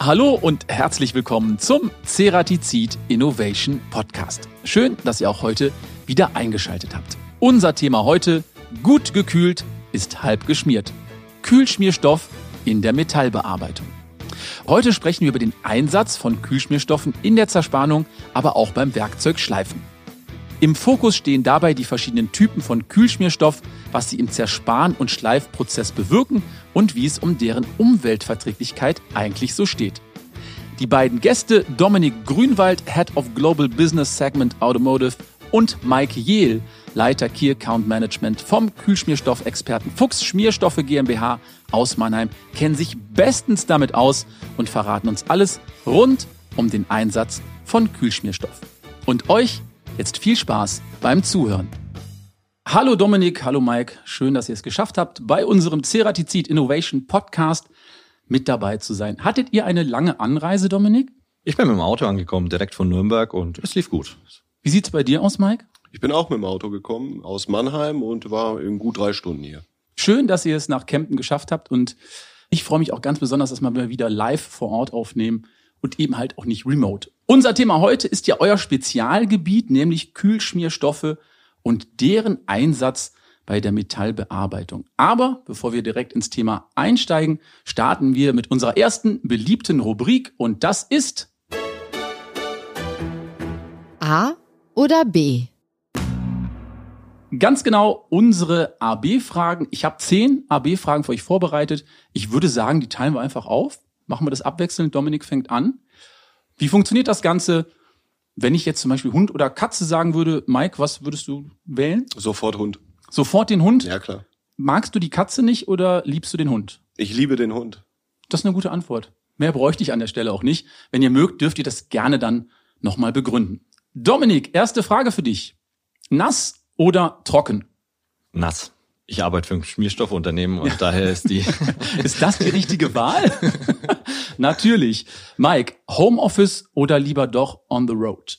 Hallo und herzlich willkommen zum Ceratizid Innovation Podcast. Schön, dass ihr auch heute wieder eingeschaltet habt. Unser Thema heute, gut gekühlt ist halb geschmiert. Kühlschmierstoff in der Metallbearbeitung. Heute sprechen wir über den Einsatz von Kühlschmierstoffen in der Zerspannung, aber auch beim Werkzeugschleifen. Im Fokus stehen dabei die verschiedenen Typen von Kühlschmierstoff, was sie im Zerspan- und Schleifprozess bewirken und wie es um deren Umweltverträglichkeit eigentlich so steht. Die beiden Gäste, Dominik Grünwald, Head of Global Business Segment Automotive und Mike Jehl, Leiter Key Account Management vom Kühlschmierstoffexperten Fuchs Schmierstoffe GmbH aus Mannheim, kennen sich bestens damit aus und verraten uns alles rund um den Einsatz von Kühlschmierstoff. Und euch Jetzt viel Spaß beim Zuhören. Hallo Dominik, hallo Mike, schön, dass ihr es geschafft habt, bei unserem Ceratizid Innovation Podcast mit dabei zu sein. Hattet ihr eine lange Anreise, Dominik? Ich bin mit dem Auto angekommen, direkt von Nürnberg und es lief gut. Wie sieht's bei dir aus, Mike? Ich bin auch mit dem Auto gekommen aus Mannheim und war in gut drei Stunden hier. Schön, dass ihr es nach Kempten geschafft habt und ich freue mich auch ganz besonders, dass wir wieder live vor Ort aufnehmen und eben halt auch nicht remote. Unser Thema heute ist ja euer Spezialgebiet, nämlich Kühlschmierstoffe und deren Einsatz bei der Metallbearbeitung. Aber bevor wir direkt ins Thema einsteigen, starten wir mit unserer ersten beliebten Rubrik und das ist A oder B? Ganz genau unsere AB-Fragen. Ich habe zehn AB-Fragen für euch vorbereitet. Ich würde sagen, die teilen wir einfach auf. Machen wir das abwechselnd. Dominik fängt an. Wie funktioniert das Ganze, wenn ich jetzt zum Beispiel Hund oder Katze sagen würde? Mike, was würdest du wählen? Sofort Hund. Sofort den Hund? Ja, klar. Magst du die Katze nicht oder liebst du den Hund? Ich liebe den Hund. Das ist eine gute Antwort. Mehr bräuchte ich an der Stelle auch nicht. Wenn ihr mögt, dürft ihr das gerne dann nochmal begründen. Dominik, erste Frage für dich. Nass oder trocken? Nass. Ich arbeite für ein Schmierstoffunternehmen und ja. daher ist die. ist das die richtige Wahl? Natürlich. Mike, Homeoffice oder lieber doch on the road?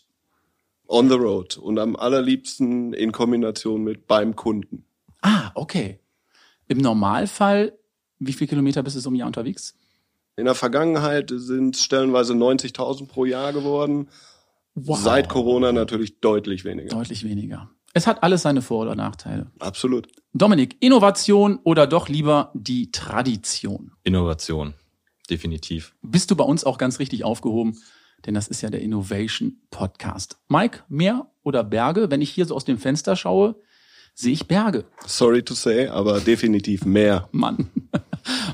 On the road und am allerliebsten in Kombination mit beim Kunden. Ah, okay. Im Normalfall, wie viele Kilometer bist du im Jahr unterwegs? In der Vergangenheit sind es stellenweise 90.000 pro Jahr geworden. Wow. Seit Corona natürlich deutlich weniger. Deutlich weniger. Es hat alles seine Vor- oder Nachteile. Absolut. Dominik, Innovation oder doch lieber die Tradition? Innovation, definitiv. Bist du bei uns auch ganz richtig aufgehoben? Denn das ist ja der Innovation Podcast. Mike, Meer oder Berge? Wenn ich hier so aus dem Fenster schaue, sehe ich Berge. Sorry to say, aber definitiv mehr. Mann.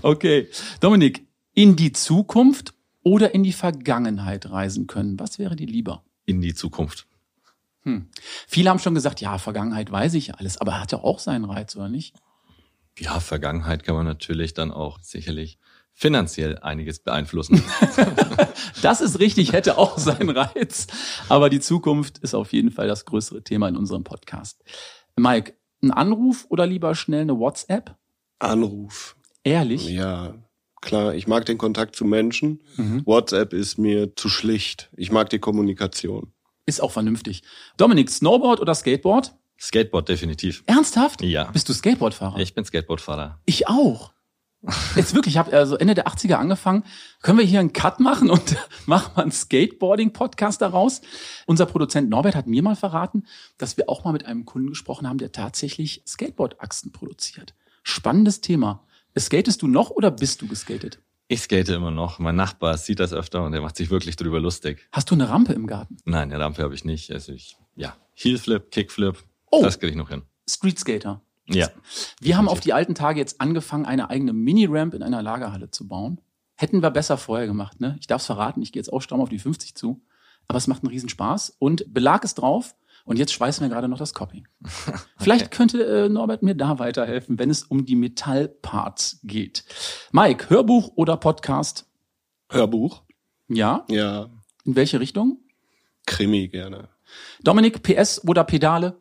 Okay. Dominik, in die Zukunft oder in die Vergangenheit reisen können? Was wäre dir lieber? In die Zukunft. Hm. Viele haben schon gesagt, ja, Vergangenheit weiß ich alles, aber hat ja auch seinen Reiz, oder nicht? Ja, Vergangenheit kann man natürlich dann auch sicherlich finanziell einiges beeinflussen. das ist richtig, hätte auch seinen Reiz. Aber die Zukunft ist auf jeden Fall das größere Thema in unserem Podcast. Mike, ein Anruf oder lieber schnell eine WhatsApp? Anruf. Ehrlich? Ja, klar. Ich mag den Kontakt zu Menschen. Mhm. WhatsApp ist mir zu schlicht. Ich mag die Kommunikation. Ist auch vernünftig. Dominik, Snowboard oder Skateboard? Skateboard definitiv. Ernsthaft? Ja. Bist du Skateboardfahrer? Ich bin Skateboardfahrer. Ich auch. Jetzt wirklich, ich habe also Ende der 80er angefangen. Können wir hier einen Cut machen und machen mal einen Skateboarding-Podcast daraus? Unser Produzent Norbert hat mir mal verraten, dass wir auch mal mit einem Kunden gesprochen haben, der tatsächlich Skateboard-Achsen produziert. Spannendes Thema. Skatest du noch oder bist du geskatet? Ich skate immer noch. Mein Nachbar sieht das öfter und er macht sich wirklich drüber lustig. Hast du eine Rampe im Garten? Nein, eine Rampe habe ich nicht. Also ich, ja, Heelflip, Kickflip, oh. das kriege ich noch hin. Street Skater. Ja. Wir haben auf die alten Tage jetzt angefangen, eine eigene Mini-Ramp in einer Lagerhalle zu bauen. Hätten wir besser vorher gemacht, ne? Ich darf es verraten, ich gehe jetzt auch stramm auf die 50 zu. Aber es macht einen Riesenspaß und Belag ist drauf. Und jetzt schweißen wir gerade noch das Copy. okay. Vielleicht könnte äh, Norbert mir da weiterhelfen, wenn es um die Metallparts geht. Mike, Hörbuch oder Podcast? Hörbuch. Ja? Ja. In welche Richtung? Krimi gerne. Dominik, PS oder Pedale?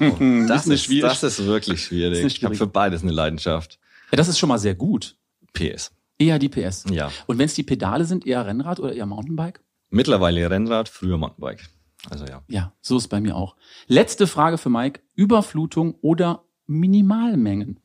Oh, das, ist, schwierig. das ist wirklich schwierig. Ist ich habe für beides eine Leidenschaft. Ja, das ist schon mal sehr gut. PS. Eher die PS. Ja. Und wenn es die Pedale sind, eher Rennrad oder eher Mountainbike? Mittlerweile Rennrad, früher Mountainbike. Also ja. Ja, so ist bei mir auch. Letzte Frage für Mike. Überflutung oder Minimalmengen?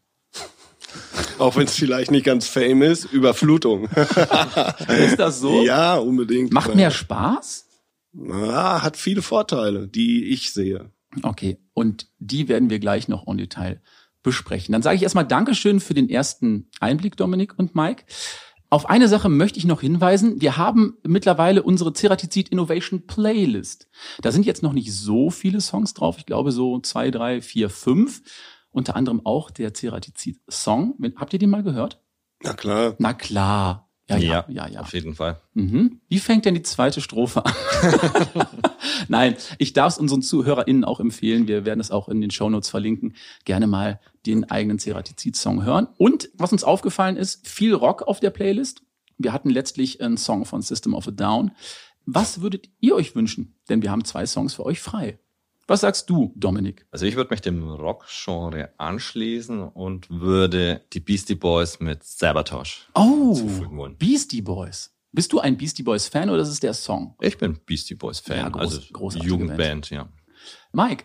auch wenn es vielleicht nicht ganz fame ist, Überflutung. ist das so? Ja, unbedingt. Macht mehr Spaß? Ja, hat viele Vorteile, die ich sehe. Okay, und die werden wir gleich noch en Detail besprechen. Dann sage ich erstmal Dankeschön für den ersten Einblick, Dominik und Mike. Auf eine Sache möchte ich noch hinweisen. Wir haben mittlerweile unsere Ceratizid Innovation Playlist. Da sind jetzt noch nicht so viele Songs drauf. Ich glaube so zwei, drei, vier, fünf. Unter anderem auch der Ceratizid Song. Habt ihr den mal gehört? Na klar. Na klar. Ja, ja, ja, ja. Auf jeden Fall. Mhm. Wie fängt denn die zweite Strophe an? Nein, ich darf es unseren ZuhörerInnen auch empfehlen. Wir werden es auch in den Shownotes verlinken. Gerne mal den eigenen Ceratizid-Song hören. Und was uns aufgefallen ist, viel Rock auf der Playlist. Wir hatten letztlich einen Song von System of a Down. Was würdet ihr euch wünschen? Denn wir haben zwei Songs für euch frei. Was sagst du, Dominik? Also ich würde mich dem Rock-Genre anschließen und würde die Beastie Boys mit Sabotage oh, Beastie Boys. Bist du ein Beastie Boys Fan oder ist es der Song? Ich bin Beastie Boys Fan, ja, groß, also Jugendband, ja. Mike?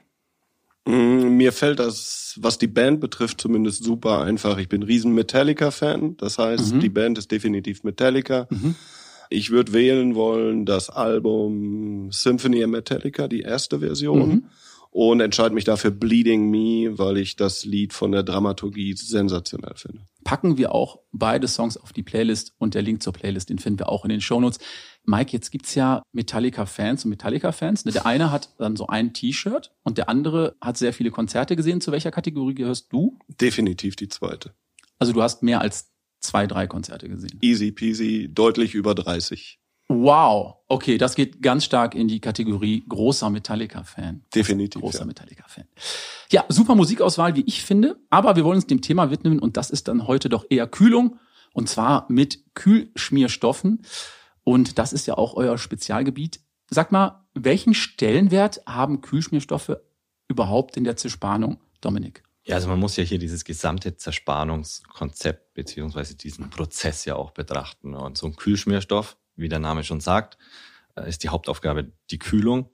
Mm, mir fällt das, was die Band betrifft, zumindest super einfach. Ich bin riesen Metallica-Fan. Das heißt, mhm. die Band ist definitiv Metallica. Mhm. Ich würde wählen wollen das Album Symphony of Metallica, die erste Version. Mhm. Und entscheide mich dafür Bleeding Me, weil ich das Lied von der Dramaturgie sensationell finde. Packen wir auch beide Songs auf die Playlist und der Link zur Playlist, den finden wir auch in den Shownotes. Mike, jetzt gibt's ja Metallica-Fans und Metallica-Fans. Der eine hat dann so ein T-Shirt und der andere hat sehr viele Konzerte gesehen. Zu welcher Kategorie gehörst du? Definitiv die zweite. Also du hast mehr als zwei, drei Konzerte gesehen. Easy peasy, deutlich über 30. Wow, okay, das geht ganz stark in die Kategorie großer Metallica-Fan. Definitiv. Großer ja. Metallica-Fan. Ja, super Musikauswahl, wie ich finde. Aber wir wollen uns dem Thema widmen und das ist dann heute doch eher Kühlung und zwar mit Kühlschmierstoffen. Und das ist ja auch euer Spezialgebiet. Sag mal, welchen Stellenwert haben Kühlschmierstoffe überhaupt in der Zerspannung, Dominik? Ja, also man muss ja hier dieses gesamte Zerspannungskonzept beziehungsweise diesen Prozess ja auch betrachten. Und so ein Kühlschmierstoff, wie der Name schon sagt, äh, ist die Hauptaufgabe die Kühlung.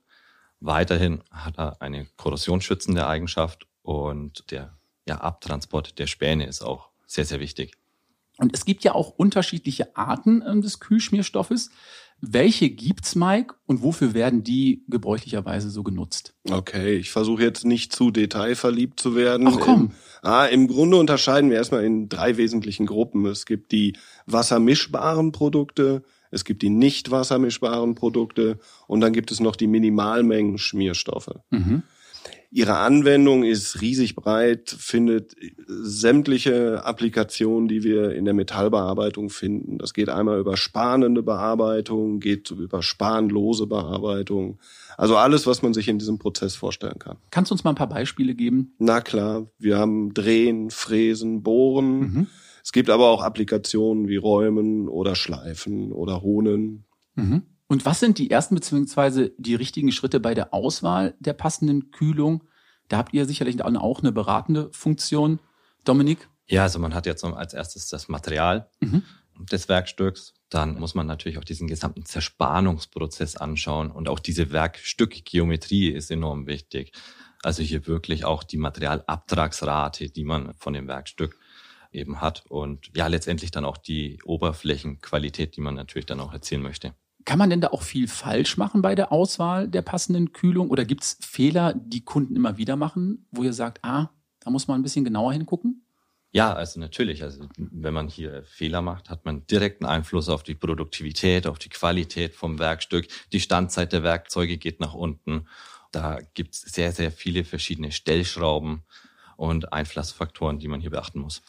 Weiterhin hat er eine korrosionsschützende Eigenschaft und der ja, Abtransport der Späne ist auch sehr, sehr wichtig. Und es gibt ja auch unterschiedliche Arten äh, des Kühlschmierstoffes. Welche gibt's, Mike, und wofür werden die gebräuchlicherweise so genutzt? Okay, ich versuche jetzt nicht zu detailverliebt zu werden. Ach komm. Im, ah, Im Grunde unterscheiden wir erstmal in drei wesentlichen Gruppen. Es gibt die wassermischbaren Produkte, es gibt die nicht wassermischbaren Produkte und dann gibt es noch die Minimalmengen Schmierstoffe. Mhm. Ihre Anwendung ist riesig breit, findet sämtliche Applikationen, die wir in der Metallbearbeitung finden. Das geht einmal über spanende Bearbeitung, geht über spanlose Bearbeitung. Also alles, was man sich in diesem Prozess vorstellen kann. Kannst du uns mal ein paar Beispiele geben? Na klar, wir haben Drehen, Fräsen, Bohren. Mhm. Es gibt aber auch Applikationen wie Räumen oder Schleifen oder Honen. Mhm. Und was sind die ersten beziehungsweise die richtigen Schritte bei der Auswahl der passenden Kühlung? Da habt ihr sicherlich auch eine beratende Funktion, Dominik. Ja, also man hat jetzt als erstes das Material mhm. des Werkstücks. Dann muss man natürlich auch diesen gesamten Zerspannungsprozess anschauen und auch diese Werkstückgeometrie ist enorm wichtig. Also hier wirklich auch die Materialabtragsrate, die man von dem Werkstück eben hat und ja, letztendlich dann auch die Oberflächenqualität, die man natürlich dann auch erzielen möchte. Kann man denn da auch viel falsch machen bei der Auswahl der passenden Kühlung? Oder gibt es Fehler, die Kunden immer wieder machen, wo ihr sagt, ah, da muss man ein bisschen genauer hingucken? Ja, also natürlich. Also wenn man hier Fehler macht, hat man direkten Einfluss auf die Produktivität, auf die Qualität vom Werkstück. Die Standzeit der Werkzeuge geht nach unten. Da gibt es sehr, sehr viele verschiedene Stellschrauben und Einflussfaktoren, die man hier beachten muss.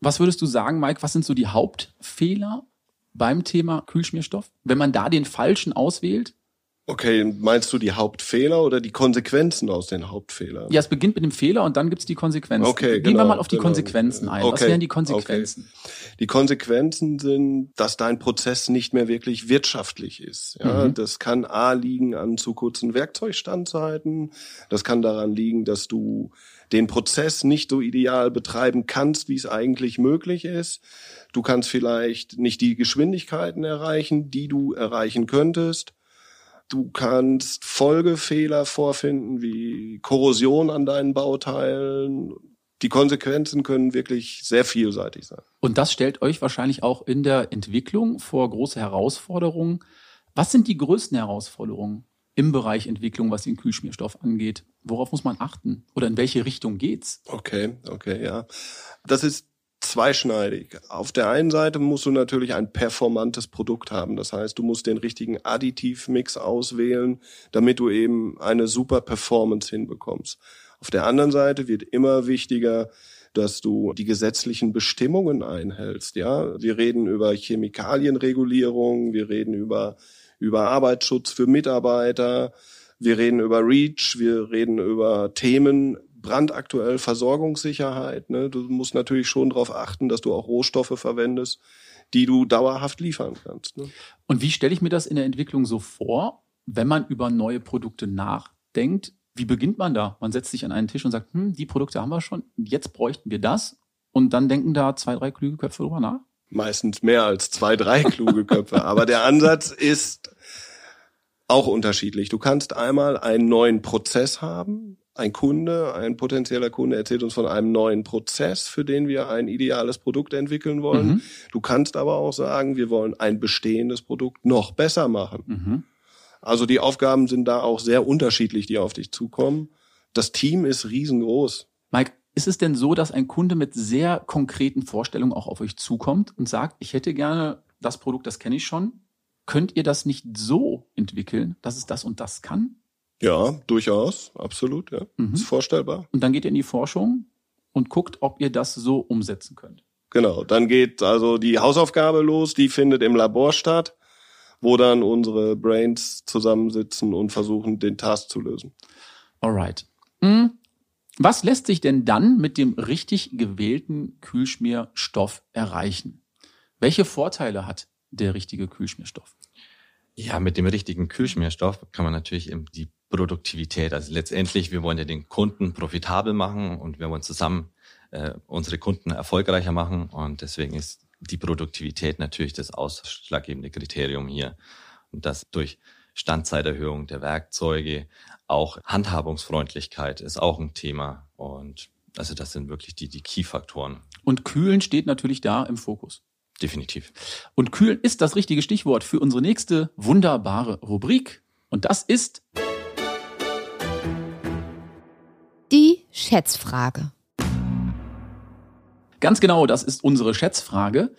Was würdest du sagen, Mike? Was sind so die Hauptfehler beim Thema Kühlschmierstoff? Wenn man da den falschen auswählt? Okay, meinst du die Hauptfehler oder die Konsequenzen aus den Hauptfehlern? Ja, es beginnt mit dem Fehler und dann gibt's die Konsequenzen. Okay, Gehen genau, wir mal auf die genau. Konsequenzen ein. Okay, Was wären die Konsequenzen? Okay. Die Konsequenzen sind, dass dein Prozess nicht mehr wirklich wirtschaftlich ist. Ja, mhm. Das kann A liegen an zu kurzen Werkzeugstandzeiten. Das kann daran liegen, dass du den Prozess nicht so ideal betreiben kannst, wie es eigentlich möglich ist. Du kannst vielleicht nicht die Geschwindigkeiten erreichen, die du erreichen könntest. Du kannst Folgefehler vorfinden, wie Korrosion an deinen Bauteilen, die Konsequenzen können wirklich sehr vielseitig sein. Und das stellt euch wahrscheinlich auch in der Entwicklung vor große Herausforderungen. Was sind die größten Herausforderungen im Bereich Entwicklung, was den Kühlschmierstoff angeht? Worauf muss man achten? Oder in welche Richtung geht's? Okay, okay, ja. Das ist zweischneidig. Auf der einen Seite musst du natürlich ein performantes Produkt haben. Das heißt, du musst den richtigen Additivmix auswählen, damit du eben eine super Performance hinbekommst. Auf der anderen Seite wird immer wichtiger, dass du die gesetzlichen Bestimmungen einhältst. Ja, wir reden über Chemikalienregulierung, wir reden über über Arbeitsschutz für Mitarbeiter, wir reden über REACH, wir reden über Themen brandaktuell Versorgungssicherheit. Ne? Du musst natürlich schon darauf achten, dass du auch Rohstoffe verwendest, die du dauerhaft liefern kannst. Ne? Und wie stelle ich mir das in der Entwicklung so vor, wenn man über neue Produkte nachdenkt? Wie beginnt man da? Man setzt sich an einen Tisch und sagt, hm, die Produkte haben wir schon, jetzt bräuchten wir das. Und dann denken da zwei, drei kluge Köpfe drüber nach? Meistens mehr als zwei, drei kluge Köpfe. Aber der Ansatz ist auch unterschiedlich. Du kannst einmal einen neuen Prozess haben. Ein Kunde, ein potenzieller Kunde erzählt uns von einem neuen Prozess, für den wir ein ideales Produkt entwickeln wollen. Mhm. Du kannst aber auch sagen, wir wollen ein bestehendes Produkt noch besser machen. Mhm. Also die Aufgaben sind da auch sehr unterschiedlich, die auf dich zukommen. Das Team ist riesengroß. Mike, ist es denn so, dass ein Kunde mit sehr konkreten Vorstellungen auch auf euch zukommt und sagt, ich hätte gerne das Produkt, das kenne ich schon. Könnt ihr das nicht so entwickeln, dass es das und das kann? Ja, durchaus, absolut, ja. Mhm. Ist vorstellbar. Und dann geht ihr in die Forschung und guckt, ob ihr das so umsetzen könnt. Genau, dann geht also die Hausaufgabe los, die findet im Labor statt wo dann unsere Brains zusammensitzen und versuchen, den Task zu lösen. Alright. Hm. Was lässt sich denn dann mit dem richtig gewählten Kühlschmierstoff erreichen? Welche Vorteile hat der richtige Kühlschmierstoff? Ja, mit dem richtigen Kühlschmierstoff kann man natürlich eben die Produktivität, also letztendlich, wir wollen ja den Kunden profitabel machen und wir wollen zusammen äh, unsere Kunden erfolgreicher machen und deswegen ist die Produktivität natürlich das ausschlaggebende Kriterium hier. Und das durch Standzeiterhöhung der Werkzeuge, auch Handhabungsfreundlichkeit ist auch ein Thema. Und also das sind wirklich die, die Key-Faktoren. Und Kühlen steht natürlich da im Fokus. Definitiv. Und Kühlen ist das richtige Stichwort für unsere nächste wunderbare Rubrik. Und das ist Schätzfrage. Ganz genau, das ist unsere Schätzfrage.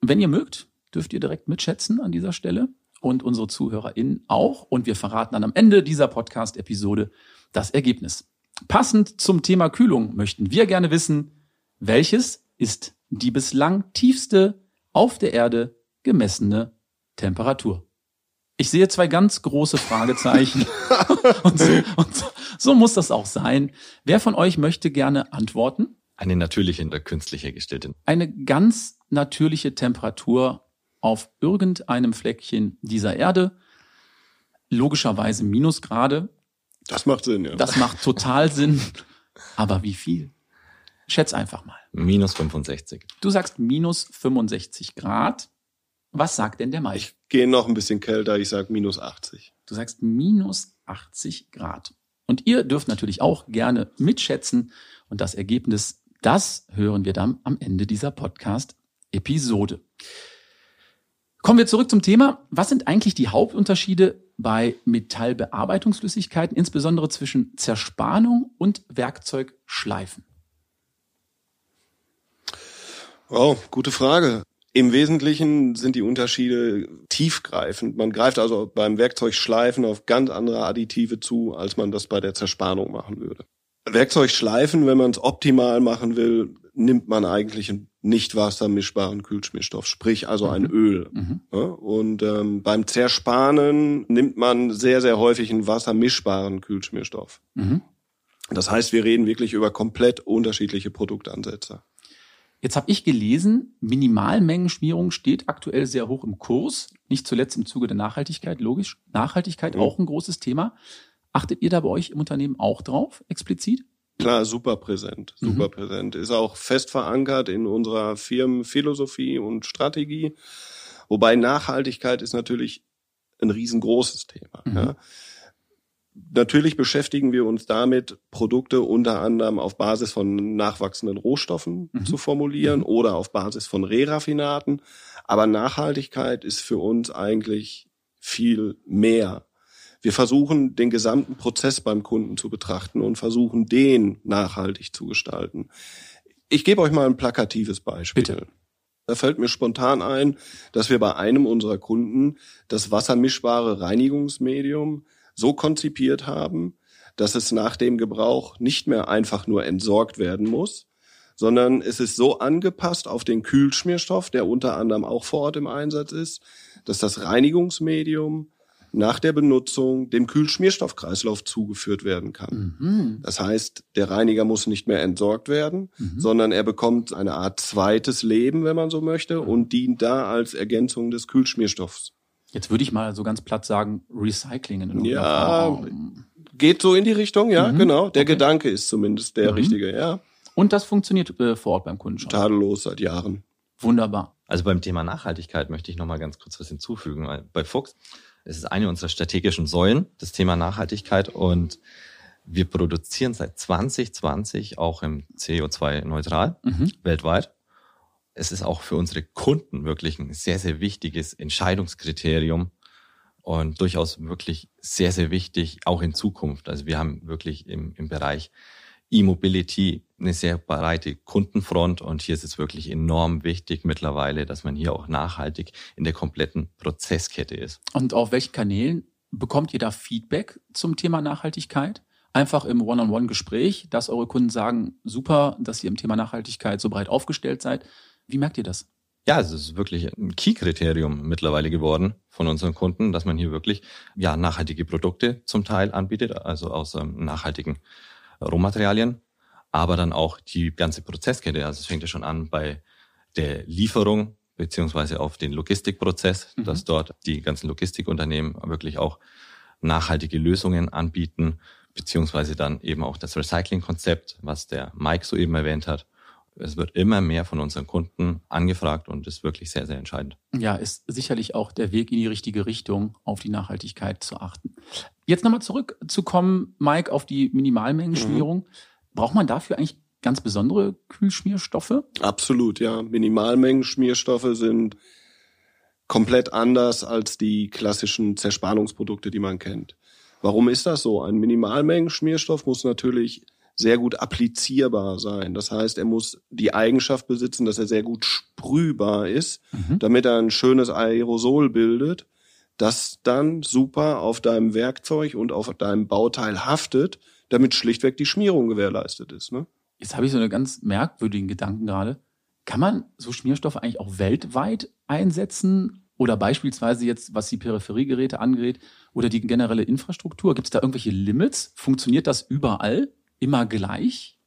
Wenn ihr mögt, dürft ihr direkt mitschätzen an dieser Stelle und unsere ZuhörerInnen auch. Und wir verraten dann am Ende dieser Podcast-Episode das Ergebnis. Passend zum Thema Kühlung möchten wir gerne wissen, welches ist die bislang tiefste auf der Erde gemessene Temperatur? Ich sehe zwei ganz große Fragezeichen. und, so, und so, so muss das auch sein. Wer von euch möchte gerne antworten? Eine natürliche oder künstlich hergestellte. Eine ganz natürliche Temperatur auf irgendeinem Fleckchen dieser Erde. Logischerweise Minusgrade. Das macht Sinn, ja. Das macht total Sinn. Aber wie viel? Schätz einfach mal. Minus 65. Du sagst minus 65 Grad. Was sagt denn der Mike? Ich gehe noch ein bisschen kälter, ich sag minus 80. Du sagst minus 80 Grad. Und ihr dürft natürlich auch gerne mitschätzen und das Ergebnis das hören wir dann am Ende dieser Podcast-Episode. Kommen wir zurück zum Thema. Was sind eigentlich die Hauptunterschiede bei Metallbearbeitungsflüssigkeiten, insbesondere zwischen Zerspannung und Werkzeugschleifen? Oh, gute Frage. Im Wesentlichen sind die Unterschiede tiefgreifend. Man greift also beim Werkzeugschleifen auf ganz andere Additive zu, als man das bei der Zerspannung machen würde. Werkzeug schleifen, wenn man es optimal machen will, nimmt man eigentlich einen nicht wassermischbaren Kühlschmierstoff, sprich also ein mhm. Öl. Mhm. Ja, und ähm, beim Zerspanen nimmt man sehr, sehr häufig einen wassermischbaren Kühlschmierstoff. Mhm. Das heißt, wir reden wirklich über komplett unterschiedliche Produktansätze. Jetzt habe ich gelesen, Minimalmengenschmierung steht aktuell sehr hoch im Kurs, nicht zuletzt im Zuge der Nachhaltigkeit, logisch. Nachhaltigkeit mhm. auch ein großes Thema. Achtet ihr da bei euch im Unternehmen auch drauf, explizit? Klar, super präsent, super mhm. präsent. Ist auch fest verankert in unserer Firmenphilosophie und Strategie. Wobei Nachhaltigkeit ist natürlich ein riesengroßes Thema. Mhm. Ja. Natürlich beschäftigen wir uns damit, Produkte unter anderem auf Basis von nachwachsenden Rohstoffen mhm. zu formulieren mhm. oder auf Basis von Reraffinaten. Aber Nachhaltigkeit ist für uns eigentlich viel mehr. Wir versuchen, den gesamten Prozess beim Kunden zu betrachten und versuchen, den nachhaltig zu gestalten. Ich gebe euch mal ein plakatives Beispiel. Bitte. Da fällt mir spontan ein, dass wir bei einem unserer Kunden das wassermischbare Reinigungsmedium so konzipiert haben, dass es nach dem Gebrauch nicht mehr einfach nur entsorgt werden muss, sondern es ist so angepasst auf den Kühlschmierstoff, der unter anderem auch vor Ort im Einsatz ist, dass das Reinigungsmedium nach der Benutzung dem Kühlschmierstoffkreislauf zugeführt werden kann. Mhm. Das heißt, der Reiniger muss nicht mehr entsorgt werden, mhm. sondern er bekommt eine Art zweites Leben, wenn man so möchte, und dient da als Ergänzung des Kühlschmierstoffs. Jetzt würde ich mal so ganz platt sagen, Recycling in Ja, Form. geht so in die Richtung, ja, mhm. genau. Der okay. Gedanke ist zumindest der mhm. richtige, ja. Und das funktioniert äh, vor Ort beim Kunden schon. Tadellos seit Jahren. Wunderbar. Also beim Thema Nachhaltigkeit möchte ich noch mal ganz kurz was hinzufügen. Bei Fuchs ist es eine unserer strategischen Säulen, das Thema Nachhaltigkeit und wir produzieren seit 2020 auch im CO2-neutral mhm. weltweit es ist auch für unsere Kunden wirklich ein sehr, sehr wichtiges Entscheidungskriterium und durchaus wirklich sehr, sehr wichtig, auch in Zukunft. Also wir haben wirklich im, im Bereich E-Mobility eine sehr breite Kundenfront und hier ist es wirklich enorm wichtig mittlerweile, dass man hier auch nachhaltig in der kompletten Prozesskette ist. Und auf welchen Kanälen bekommt ihr da Feedback zum Thema Nachhaltigkeit? Einfach im One-on-One-Gespräch, dass eure Kunden sagen, super, dass ihr im Thema Nachhaltigkeit so breit aufgestellt seid. Wie merkt ihr das? Ja, es ist wirklich ein Key-Kriterium mittlerweile geworden von unseren Kunden, dass man hier wirklich ja nachhaltige Produkte zum Teil anbietet, also aus ähm, nachhaltigen Rohmaterialien, aber dann auch die ganze Prozesskette. Also es fängt ja schon an bei der Lieferung beziehungsweise auf den Logistikprozess, mhm. dass dort die ganzen Logistikunternehmen wirklich auch nachhaltige Lösungen anbieten, beziehungsweise dann eben auch das Recycling-Konzept, was der Mike soeben erwähnt hat es wird immer mehr von unseren Kunden angefragt und ist wirklich sehr, sehr entscheidend. Ja, ist sicherlich auch der Weg in die richtige Richtung, auf die Nachhaltigkeit zu achten. Jetzt nochmal zurückzukommen, Mike, auf die Minimalmengenschmierung. Mhm. Braucht man dafür eigentlich ganz besondere Kühlschmierstoffe? Absolut, ja. Minimalmengenschmierstoffe sind komplett anders als die klassischen Zerspannungsprodukte, die man kennt. Warum ist das so? Ein Minimalmengenschmierstoff muss natürlich sehr gut applizierbar sein. Das heißt, er muss die Eigenschaft besitzen, dass er sehr gut sprühbar ist, mhm. damit er ein schönes Aerosol bildet, das dann super auf deinem Werkzeug und auf deinem Bauteil haftet, damit schlichtweg die Schmierung gewährleistet ist. Ne? Jetzt habe ich so einen ganz merkwürdigen Gedanken gerade. Kann man so Schmierstoffe eigentlich auch weltweit einsetzen? Oder beispielsweise jetzt, was die Peripheriegeräte angeht oder die generelle Infrastruktur, gibt es da irgendwelche Limits? Funktioniert das überall? Immer gleich?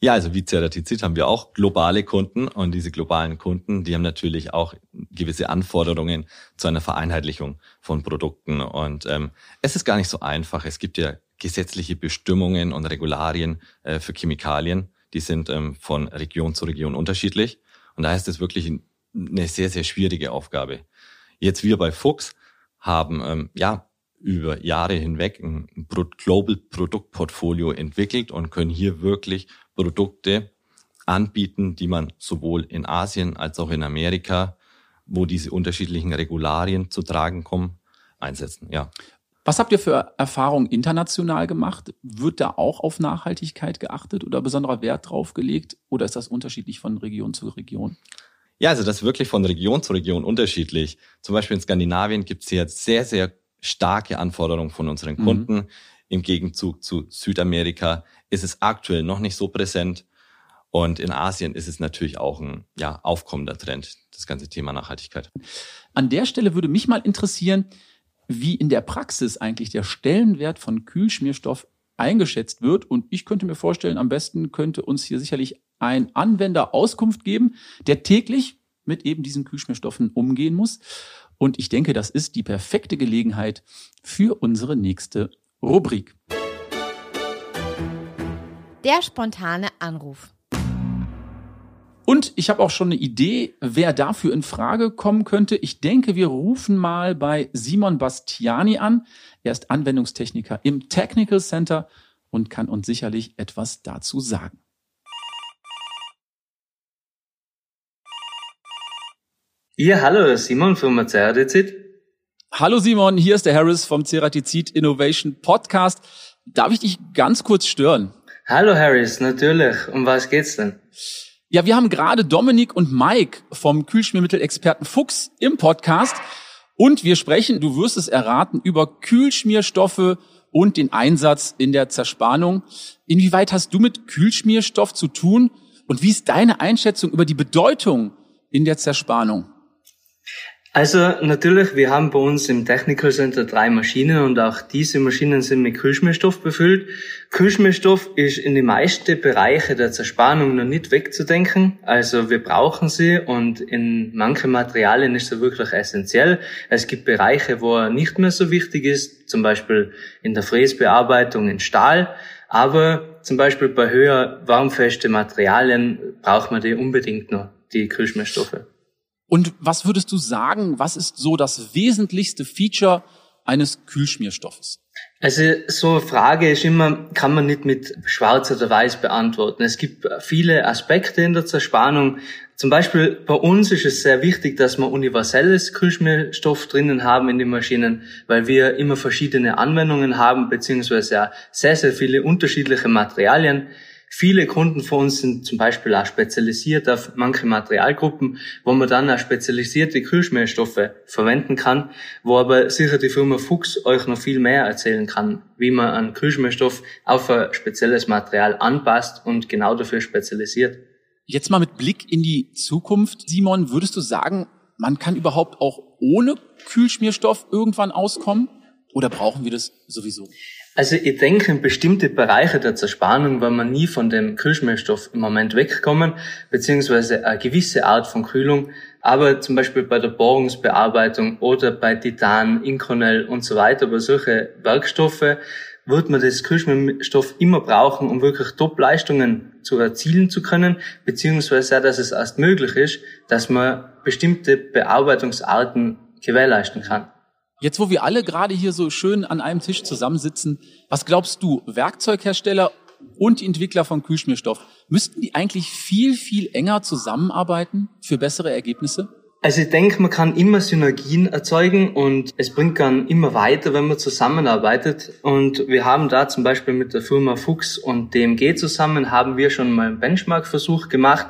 Ja, also wie Ceratizid haben wir auch globale Kunden und diese globalen Kunden, die haben natürlich auch gewisse Anforderungen zu einer Vereinheitlichung von Produkten. Und ähm, es ist gar nicht so einfach. Es gibt ja gesetzliche Bestimmungen und Regularien äh, für Chemikalien, die sind ähm, von Region zu Region unterschiedlich. Und da ist es wirklich eine sehr, sehr schwierige Aufgabe. Jetzt wir bei Fuchs haben ähm, ja über Jahre hinweg ein Global Produktportfolio entwickelt und können hier wirklich Produkte anbieten, die man sowohl in Asien als auch in Amerika, wo diese unterschiedlichen Regularien zu tragen kommen, einsetzen. Ja. Was habt ihr für Erfahrungen international gemacht? Wird da auch auf Nachhaltigkeit geachtet oder besonderer Wert drauf gelegt? Oder ist das unterschiedlich von Region zu Region? Ja, also das ist wirklich von Region zu Region unterschiedlich. Zum Beispiel in Skandinavien gibt es hier sehr, sehr starke Anforderung von unseren mhm. Kunden. Mhm. Im Gegenzug zu Südamerika ist es aktuell noch nicht so präsent. Und in Asien ist es natürlich auch ein ja, aufkommender Trend, das ganze Thema Nachhaltigkeit. An der Stelle würde mich mal interessieren, wie in der Praxis eigentlich der Stellenwert von Kühlschmierstoff eingeschätzt wird. Und ich könnte mir vorstellen, am besten könnte uns hier sicherlich ein Anwender Auskunft geben, der täglich mit eben diesen Kühlschmierstoffen umgehen muss. Und ich denke, das ist die perfekte Gelegenheit für unsere nächste Rubrik. Der spontane Anruf. Und ich habe auch schon eine Idee, wer dafür in Frage kommen könnte. Ich denke, wir rufen mal bei Simon Bastiani an. Er ist Anwendungstechniker im Technical Center und kann uns sicherlich etwas dazu sagen. Ja, hallo, Simon vom Ceratizid. Hallo Simon, hier ist der Harris vom Ceratizid Innovation Podcast. Darf ich dich ganz kurz stören? Hallo Harris, natürlich. Um was geht's denn? Ja, wir haben gerade Dominik und Mike vom Kühlschmiermittelexperten Fuchs im Podcast und wir sprechen, du wirst es erraten, über Kühlschmierstoffe und den Einsatz in der Zerspannung. Inwieweit hast du mit Kühlschmierstoff zu tun und wie ist deine Einschätzung über die Bedeutung in der Zerspannung? Also natürlich, wir haben bei uns im Technical Center drei Maschinen und auch diese Maschinen sind mit Kühlschmierstoff befüllt. Kühlschmierstoff ist in die meisten Bereiche der Zerspannung noch nicht wegzudenken. Also wir brauchen sie und in manchen Materialien ist er wirklich essentiell. Es gibt Bereiche, wo er nicht mehr so wichtig ist, zum Beispiel in der Fräsbearbeitung in Stahl. Aber zum Beispiel bei höher warmfeste Materialien braucht man die unbedingt noch, die Kühlschmierstoffe. Und was würdest du sagen, was ist so das wesentlichste Feature eines Kühlschmierstoffes? Also so eine Frage ist immer, kann man nicht mit Schwarz oder Weiß beantworten. Es gibt viele Aspekte in der Zerspannung. Zum Beispiel bei uns ist es sehr wichtig, dass wir universelles Kühlschmierstoff drinnen haben in den Maschinen, weil wir immer verschiedene Anwendungen haben, beziehungsweise sehr, sehr viele unterschiedliche Materialien. Viele Kunden von uns sind zum Beispiel auch spezialisiert auf manche Materialgruppen, wo man dann auch spezialisierte Kühlschmierstoffe verwenden kann, wo aber sicher die Firma Fuchs euch noch viel mehr erzählen kann, wie man einen Kühlschmierstoff auf ein spezielles Material anpasst und genau dafür spezialisiert. Jetzt mal mit Blick in die Zukunft, Simon, würdest du sagen, man kann überhaupt auch ohne Kühlschmierstoff irgendwann auskommen? Oder brauchen wir das sowieso? Also ich denke, in bestimmte Bereiche der Zerspannung werden wir nie von dem Kühlschmierstoff im Moment wegkommen, beziehungsweise eine gewisse Art von Kühlung. Aber zum Beispiel bei der Bohrungsbearbeitung oder bei Titan, Inconel und so weiter, bei solche Werkstoffe, wird man das Kühlschmierstoff immer brauchen, um wirklich Top-Leistungen zu erzielen zu können, beziehungsweise auch, dass es erst möglich ist, dass man bestimmte Bearbeitungsarten gewährleisten kann. Jetzt, wo wir alle gerade hier so schön an einem Tisch zusammensitzen, was glaubst du, Werkzeughersteller und die Entwickler von Kühlschmierstoff, müssten die eigentlich viel, viel enger zusammenarbeiten für bessere Ergebnisse? Also ich denke, man kann immer Synergien erzeugen und es bringt dann immer weiter, wenn man zusammenarbeitet. Und wir haben da zum Beispiel mit der Firma Fuchs und DMG zusammen, haben wir schon mal einen Benchmark-Versuch gemacht.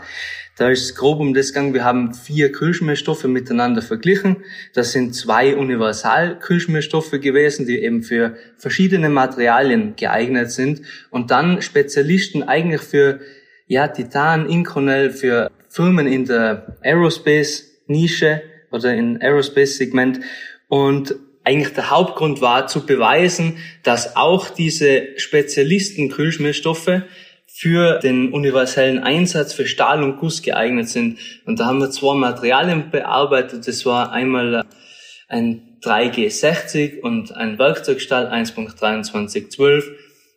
Da ist es grob um das gegangen, wir haben vier Kühlschmierstoffe miteinander verglichen. Das sind zwei Universal-Kühlschmierstoffe gewesen, die eben für verschiedene Materialien geeignet sind. Und dann Spezialisten eigentlich für ja, Titan, Inconel, für Firmen in der Aerospace-Nische oder in Aerospace-Segment. Und eigentlich der Hauptgrund war zu beweisen, dass auch diese Spezialisten Kühlschmierstoffe für den universellen Einsatz für Stahl und Guss geeignet sind. Und da haben wir zwei Materialien bearbeitet. Das war einmal ein 3G60 und ein Werkzeugstahl 1.2312.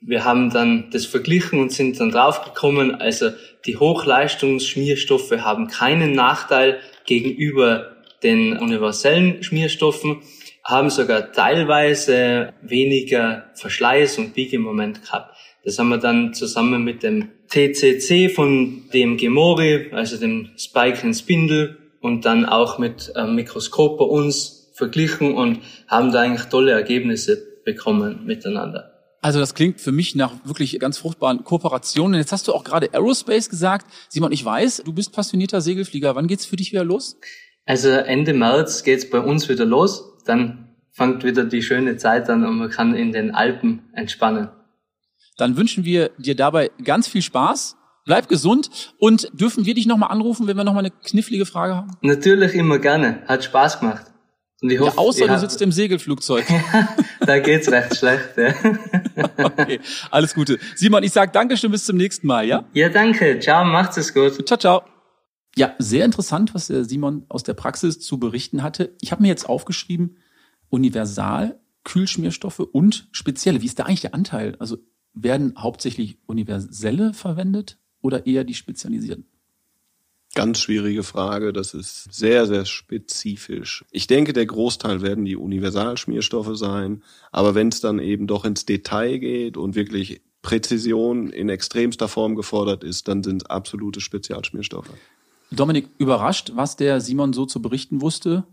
Wir haben dann das verglichen und sind dann draufgekommen, also die Hochleistungsschmierstoffe haben keinen Nachteil gegenüber den universellen Schmierstoffen, haben sogar teilweise weniger Verschleiß und Biegemoment gehabt. Das haben wir dann zusammen mit dem TCC von dem Gemori, also dem Spike and Spindle und dann auch mit einem Mikroskop bei uns verglichen und haben da eigentlich tolle Ergebnisse bekommen miteinander. Also das klingt für mich nach wirklich ganz fruchtbaren Kooperationen. Jetzt hast du auch gerade Aerospace gesagt. Simon, ich weiß, du bist passionierter Segelflieger. Wann geht's für dich wieder los? Also Ende März geht's bei uns wieder los. Dann fängt wieder die schöne Zeit an und man kann in den Alpen entspannen dann wünschen wir dir dabei ganz viel Spaß. Bleib gesund und dürfen wir dich nochmal anrufen, wenn wir nochmal eine knifflige Frage haben? Natürlich immer gerne. Hat Spaß gemacht. Und ich hoffe, ja, außer du sitzt im Segelflugzeug. da geht's recht schlecht, ja. okay, alles Gute. Simon, ich sag Dankeschön, bis zum nächsten Mal, ja? Ja, danke. Ciao, macht's es gut. Ciao, ciao. Ja, sehr interessant, was der Simon aus der Praxis zu berichten hatte. Ich habe mir jetzt aufgeschrieben, Universal, Kühlschmierstoffe und spezielle. Wie ist da eigentlich der Anteil? Also werden hauptsächlich universelle verwendet oder eher die spezialisierten? Ganz schwierige Frage. Das ist sehr, sehr spezifisch. Ich denke, der Großteil werden die Universalschmierstoffe sein. Aber wenn es dann eben doch ins Detail geht und wirklich Präzision in extremster Form gefordert ist, dann sind es absolute Spezialschmierstoffe. Dominik, überrascht, was der Simon so zu berichten wusste?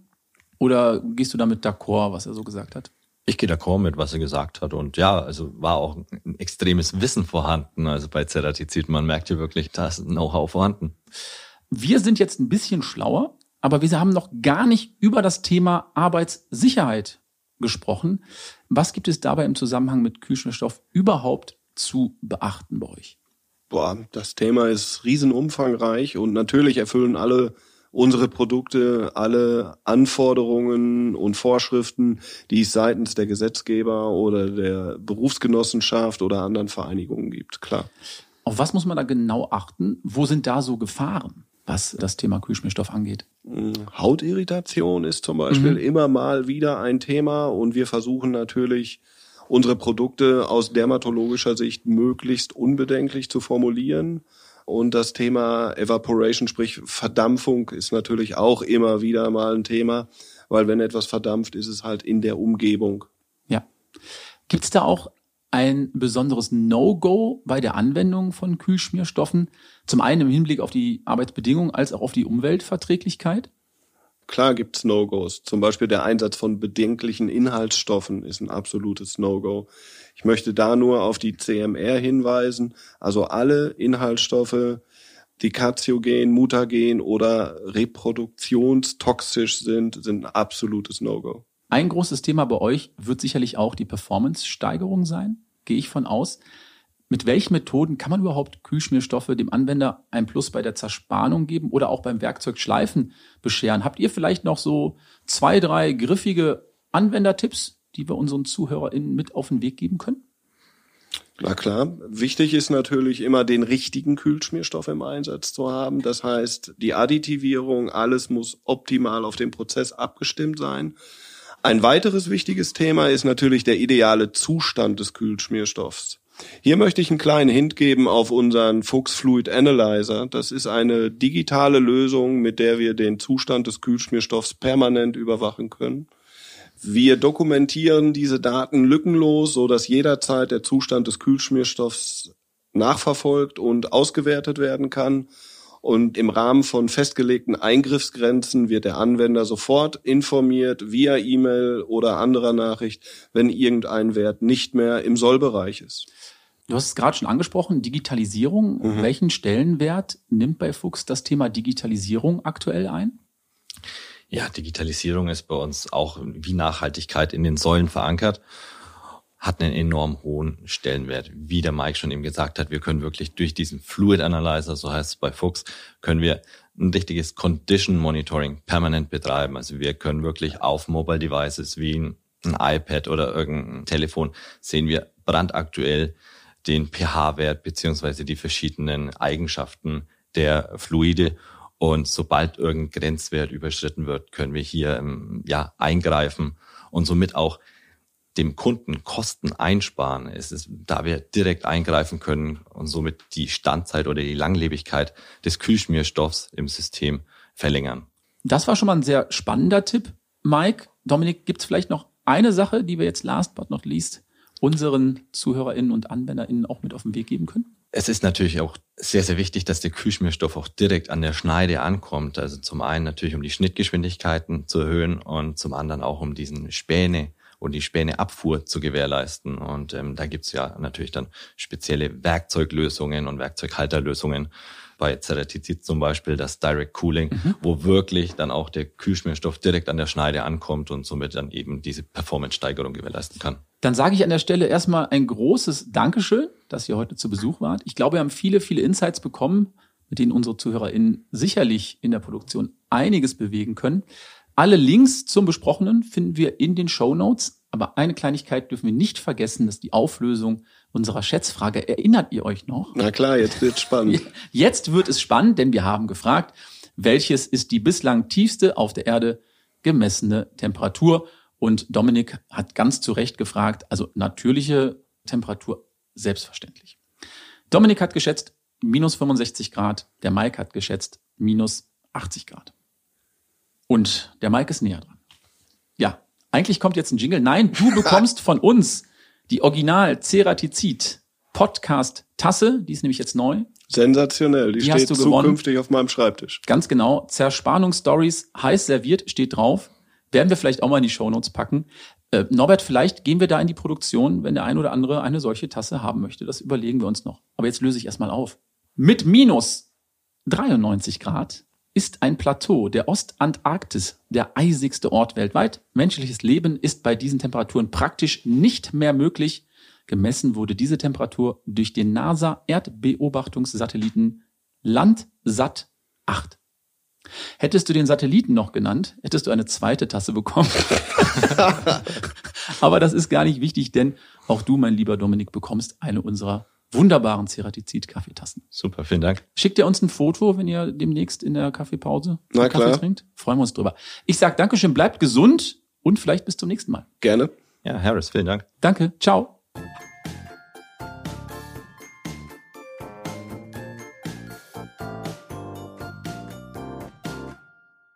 Oder gehst du damit d'accord, was er so gesagt hat? Ich gehe d'accord mit, was er gesagt hat. Und ja, also war auch ein extremes Wissen vorhanden. Also bei Ceratizid, man merkt hier wirklich, da ist ein Know-how vorhanden. Wir sind jetzt ein bisschen schlauer, aber wir haben noch gar nicht über das Thema Arbeitssicherheit gesprochen. Was gibt es dabei im Zusammenhang mit Kühlschmierstoff überhaupt zu beachten bei euch? Boah, das Thema ist riesenumfangreich und natürlich erfüllen alle unsere Produkte alle Anforderungen und Vorschriften, die es seitens der Gesetzgeber oder der Berufsgenossenschaft oder anderen Vereinigungen gibt, klar. Auf was muss man da genau achten? Wo sind da so Gefahren? was das Thema Kühlschmierstoff angeht? Hm, Hautirritation ist zum Beispiel mhm. immer mal wieder ein Thema und wir versuchen natürlich, unsere Produkte aus dermatologischer Sicht möglichst unbedenklich zu formulieren. Und das Thema Evaporation, sprich Verdampfung, ist natürlich auch immer wieder mal ein Thema, weil wenn etwas verdampft, ist es halt in der Umgebung. Ja. Gibt es da auch ein besonderes No-Go bei der Anwendung von Kühlschmierstoffen? Zum einen im Hinblick auf die Arbeitsbedingungen als auch auf die Umweltverträglichkeit? Klar gibt's No-Gos. Zum Beispiel der Einsatz von bedenklichen Inhaltsstoffen ist ein absolutes No-Go. Ich möchte da nur auf die CMR hinweisen. Also alle Inhaltsstoffe, die karziogen, mutagen oder reproduktionstoxisch sind, sind ein absolutes No-Go. Ein großes Thema bei euch wird sicherlich auch die Performance-Steigerung sein, gehe ich von aus. Mit welchen Methoden kann man überhaupt Kühlschmierstoffe dem Anwender ein Plus bei der Zerspannung geben oder auch beim Werkzeug Schleifen bescheren? Habt ihr vielleicht noch so zwei, drei griffige Anwendertipps, die wir unseren ZuhörerInnen mit auf den Weg geben können? Na klar, wichtig ist natürlich immer den richtigen Kühlschmierstoff im Einsatz zu haben. Das heißt, die Additivierung, alles muss optimal auf den Prozess abgestimmt sein. Ein weiteres wichtiges Thema ist natürlich der ideale Zustand des Kühlschmierstoffs. Hier möchte ich einen kleinen Hint geben auf unseren Fuchs Fluid Analyzer. Das ist eine digitale Lösung, mit der wir den Zustand des Kühlschmierstoffs permanent überwachen können. Wir dokumentieren diese Daten lückenlos, so dass jederzeit der Zustand des Kühlschmierstoffs nachverfolgt und ausgewertet werden kann und im Rahmen von festgelegten Eingriffsgrenzen wird der Anwender sofort informiert via E-Mail oder anderer Nachricht, wenn irgendein Wert nicht mehr im Sollbereich ist. Du hast es gerade schon angesprochen, Digitalisierung. Mhm. Welchen Stellenwert nimmt bei Fuchs das Thema Digitalisierung aktuell ein? Ja, Digitalisierung ist bei uns auch wie Nachhaltigkeit in den Säulen verankert hat einen enorm hohen Stellenwert. Wie der Mike schon eben gesagt hat, wir können wirklich durch diesen Fluid Analyzer, so heißt es bei Fuchs, können wir ein richtiges Condition Monitoring permanent betreiben. Also wir können wirklich auf Mobile Devices wie ein, iPad oder irgendein Telefon sehen wir brandaktuell den pH-Wert beziehungsweise die verschiedenen Eigenschaften der Fluide. Und sobald irgendein Grenzwert überschritten wird, können wir hier ähm, ja eingreifen und somit auch dem Kunden Kosten einsparen. Es ist, da wir direkt eingreifen können und somit die Standzeit oder die Langlebigkeit des Kühlschmierstoffs im System verlängern. Das war schon mal ein sehr spannender Tipp. Mike, Dominik, gibt es vielleicht noch eine Sache, die wir jetzt last but not least unseren ZuhörerInnen und AnwenderInnen auch mit auf den Weg geben können? Es ist natürlich auch sehr, sehr wichtig, dass der Kühlschmierstoff auch direkt an der Schneide ankommt. Also zum einen natürlich, um die Schnittgeschwindigkeiten zu erhöhen und zum anderen auch, um diesen Späne und die Späneabfuhr zu gewährleisten. Und ähm, da gibt's ja natürlich dann spezielle Werkzeuglösungen und Werkzeughalterlösungen bei Ceratizid zum Beispiel das Direct Cooling, mhm. wo wirklich dann auch der Kühlschmierstoff direkt an der Schneide ankommt und somit dann eben diese Performance-Steigerung gewährleisten kann. Dann sage ich an der Stelle erstmal ein großes Dankeschön, dass ihr heute zu Besuch wart. Ich glaube, wir haben viele, viele Insights bekommen, mit denen unsere ZuhörerInnen sicherlich in der Produktion einiges bewegen können. Alle Links zum Besprochenen finden wir in den Show Notes. Aber eine Kleinigkeit dürfen wir nicht vergessen, dass die Auflösung unserer Schätzfrage. Erinnert ihr euch noch? Na klar, jetzt wird spannend. Jetzt wird es spannend, denn wir haben gefragt, welches ist die bislang tiefste auf der Erde gemessene Temperatur? Und Dominik hat ganz zu Recht gefragt, also natürliche Temperatur selbstverständlich. Dominik hat geschätzt minus 65 Grad. Der Mike hat geschätzt minus 80 Grad. Und der Mike ist näher dran. Ja, eigentlich kommt jetzt ein Jingle. Nein, du bekommst von uns die Original Ceratizid Podcast Tasse. Die ist nämlich jetzt neu. Sensationell. Die, Die hast steht du gewonnen. zukünftig auf meinem Schreibtisch. Ganz genau. Zerspannungsstories heiß serviert steht drauf. Werden wir vielleicht auch mal in die Shownotes packen. Äh, Norbert, vielleicht gehen wir da in die Produktion, wenn der ein oder andere eine solche Tasse haben möchte. Das überlegen wir uns noch. Aber jetzt löse ich erstmal auf. Mit minus 93 Grad ist ein Plateau der Ostantarktis der eisigste Ort weltweit. Menschliches Leben ist bei diesen Temperaturen praktisch nicht mehr möglich. Gemessen wurde diese Temperatur durch den NASA Erdbeobachtungssatelliten Landsat 8. Hättest du den Satelliten noch genannt, hättest du eine zweite Tasse bekommen. Aber das ist gar nicht wichtig, denn auch du, mein lieber Dominik, bekommst eine unserer wunderbaren Ceratizid-Kaffeetassen. Super, vielen Dank. Schickt ihr uns ein Foto, wenn ihr demnächst in der Kaffeepause Na Kaffee klar. trinkt? Freuen wir uns drüber. Ich sag Dankeschön, bleibt gesund und vielleicht bis zum nächsten Mal. Gerne. Ja, Harris, vielen Dank. Danke, ciao.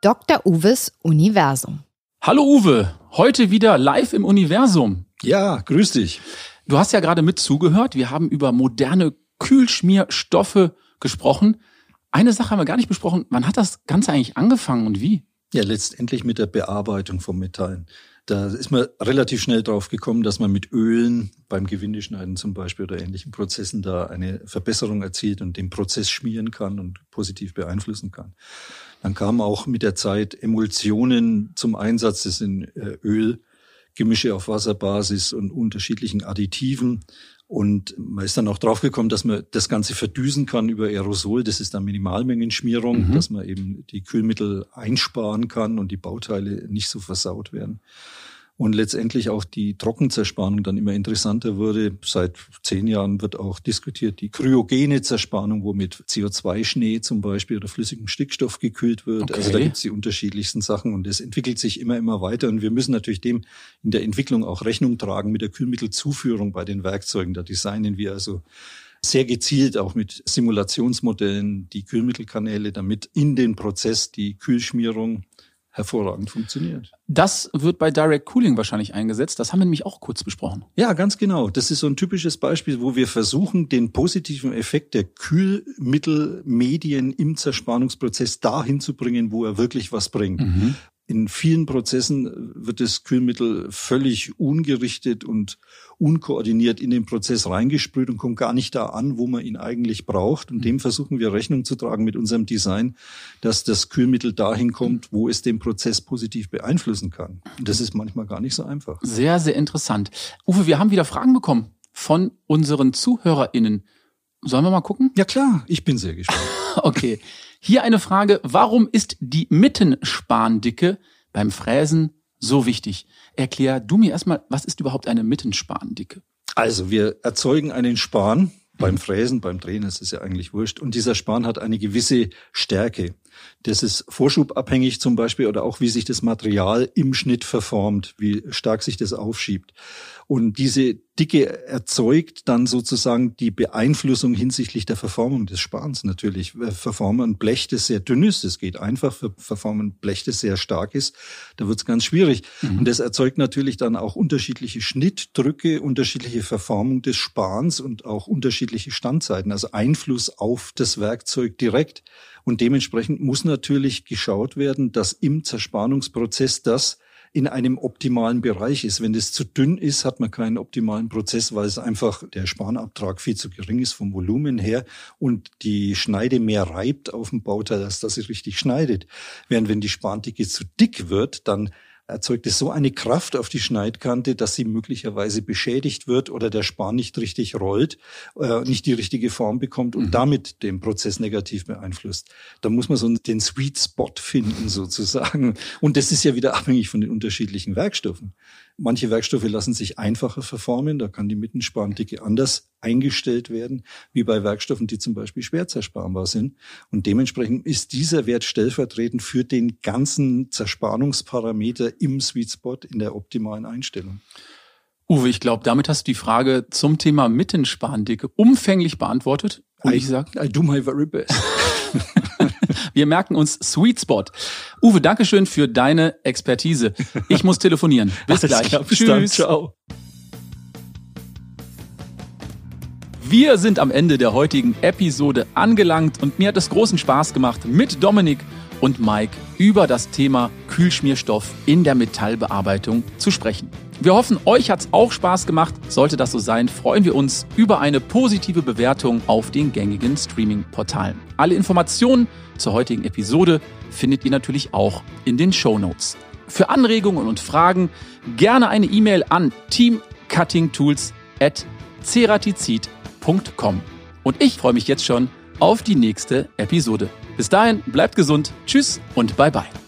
Dr. Uwes Universum. Hallo Uwe, heute wieder live im Universum. Ja, grüß dich. Du hast ja gerade mit zugehört. Wir haben über moderne Kühlschmierstoffe gesprochen. Eine Sache haben wir gar nicht besprochen. Wann hat das Ganze eigentlich angefangen und wie? Ja, letztendlich mit der Bearbeitung von Metallen. Da ist man relativ schnell drauf gekommen, dass man mit Ölen beim Gewindeschneiden zum Beispiel oder ähnlichen Prozessen da eine Verbesserung erzielt und den Prozess schmieren kann und positiv beeinflussen kann. Dann kamen auch mit der Zeit Emulsionen zum Einsatz. Das sind äh, Ölgemische auf Wasserbasis und unterschiedlichen Additiven. Und man ist dann auch draufgekommen, dass man das Ganze verdüsen kann über Aerosol. Das ist dann Minimalmengenschmierung, Mhm. dass man eben die Kühlmittel einsparen kann und die Bauteile nicht so versaut werden. Und letztendlich auch die Trockenzerspannung dann immer interessanter wurde. Seit zehn Jahren wird auch diskutiert die kryogene Zerspannung, wo mit CO2-Schnee zum Beispiel oder flüssigem Stickstoff gekühlt wird. Okay. Also da gibt's die unterschiedlichsten Sachen und es entwickelt sich immer, immer weiter. Und wir müssen natürlich dem in der Entwicklung auch Rechnung tragen mit der Kühlmittelzuführung bei den Werkzeugen. Da designen wir also sehr gezielt auch mit Simulationsmodellen die Kühlmittelkanäle, damit in den Prozess die Kühlschmierung hervorragend funktioniert. Das wird bei Direct Cooling wahrscheinlich eingesetzt. Das haben wir nämlich auch kurz besprochen. Ja, ganz genau. Das ist so ein typisches Beispiel, wo wir versuchen, den positiven Effekt der Kühlmittelmedien im Zerspannungsprozess dahin zu bringen, wo er wirklich was bringt. In vielen Prozessen wird das Kühlmittel völlig ungerichtet und unkoordiniert in den Prozess reingesprüht und kommt gar nicht da an, wo man ihn eigentlich braucht. Und dem versuchen wir Rechnung zu tragen mit unserem Design, dass das Kühlmittel dahin kommt, wo es den Prozess positiv beeinflussen kann. Und das ist manchmal gar nicht so einfach. Sehr, sehr interessant. Uwe, wir haben wieder Fragen bekommen von unseren ZuhörerInnen. Sollen wir mal gucken? Ja klar, ich bin sehr gespannt. Okay. Hier eine Frage. Warum ist die Mittenspanndicke beim Fräsen so wichtig? Erklär du mir erstmal, was ist überhaupt eine Mittenspanndicke? Also wir erzeugen einen Span beim Fräsen, beim Drehen, das ist ja eigentlich wurscht. Und dieser Span hat eine gewisse Stärke. Das ist vorschubabhängig zum Beispiel oder auch wie sich das Material im Schnitt verformt, wie stark sich das aufschiebt. Und diese Dicke erzeugt dann sozusagen die Beeinflussung hinsichtlich der Verformung des Spans natürlich. Verformen ein Blech, das sehr dünn ist, das geht einfach. Verformen ein Blech, das sehr stark ist, da wird es ganz schwierig. Und das erzeugt natürlich dann auch unterschiedliche Schnittdrücke, unterschiedliche Verformung des Spans und auch unterschiedliche Standzeiten, also Einfluss auf das Werkzeug direkt. Und dementsprechend muss natürlich geschaut werden, dass im Zerspannungsprozess das in einem optimalen Bereich ist. Wenn das zu dünn ist, hat man keinen optimalen Prozess, weil es einfach der Spanabtrag viel zu gering ist vom Volumen her und die Schneide mehr reibt auf dem Bauteil, als dass sie richtig schneidet. Während wenn die Spandicke zu dick wird, dann erzeugt es so eine Kraft auf die Schneidkante, dass sie möglicherweise beschädigt wird oder der Span nicht richtig rollt, äh, nicht die richtige Form bekommt und damit den Prozess negativ beeinflusst. Da muss man so den Sweet Spot finden sozusagen. Und das ist ja wieder abhängig von den unterschiedlichen Werkstoffen. Manche Werkstoffe lassen sich einfacher verformen, da kann die Mittenspandicke anders eingestellt werden, wie bei Werkstoffen, die zum Beispiel schwer zersparbar sind. Und dementsprechend ist dieser Wert stellvertretend für den ganzen Zerspannungsparameter im Sweet Spot in der optimalen Einstellung. Uwe, ich glaube, damit hast du die Frage zum Thema Mittenspanndicke umfänglich beantwortet. Und ich sag, I do my very best. wir merken uns Sweet Spot. Uwe, Dankeschön für deine Expertise. Ich muss telefonieren. Bis gleich. klar, bis Tschüss. dann, ciao. Wir sind am Ende der heutigen Episode angelangt und mir hat es großen Spaß gemacht, mit Dominik und Mike über das Thema Kühlschmierstoff in der Metallbearbeitung zu sprechen. Wir hoffen, euch hat's auch Spaß gemacht. Sollte das so sein, freuen wir uns über eine positive Bewertung auf den gängigen Streaming-Portalen. Alle Informationen zur heutigen Episode findet ihr natürlich auch in den Show Notes. Für Anregungen und Fragen gerne eine E-Mail an teamcuttingtools at ceratizid.com. Und ich freue mich jetzt schon auf die nächste Episode. Bis dahin, bleibt gesund, tschüss und bye bye.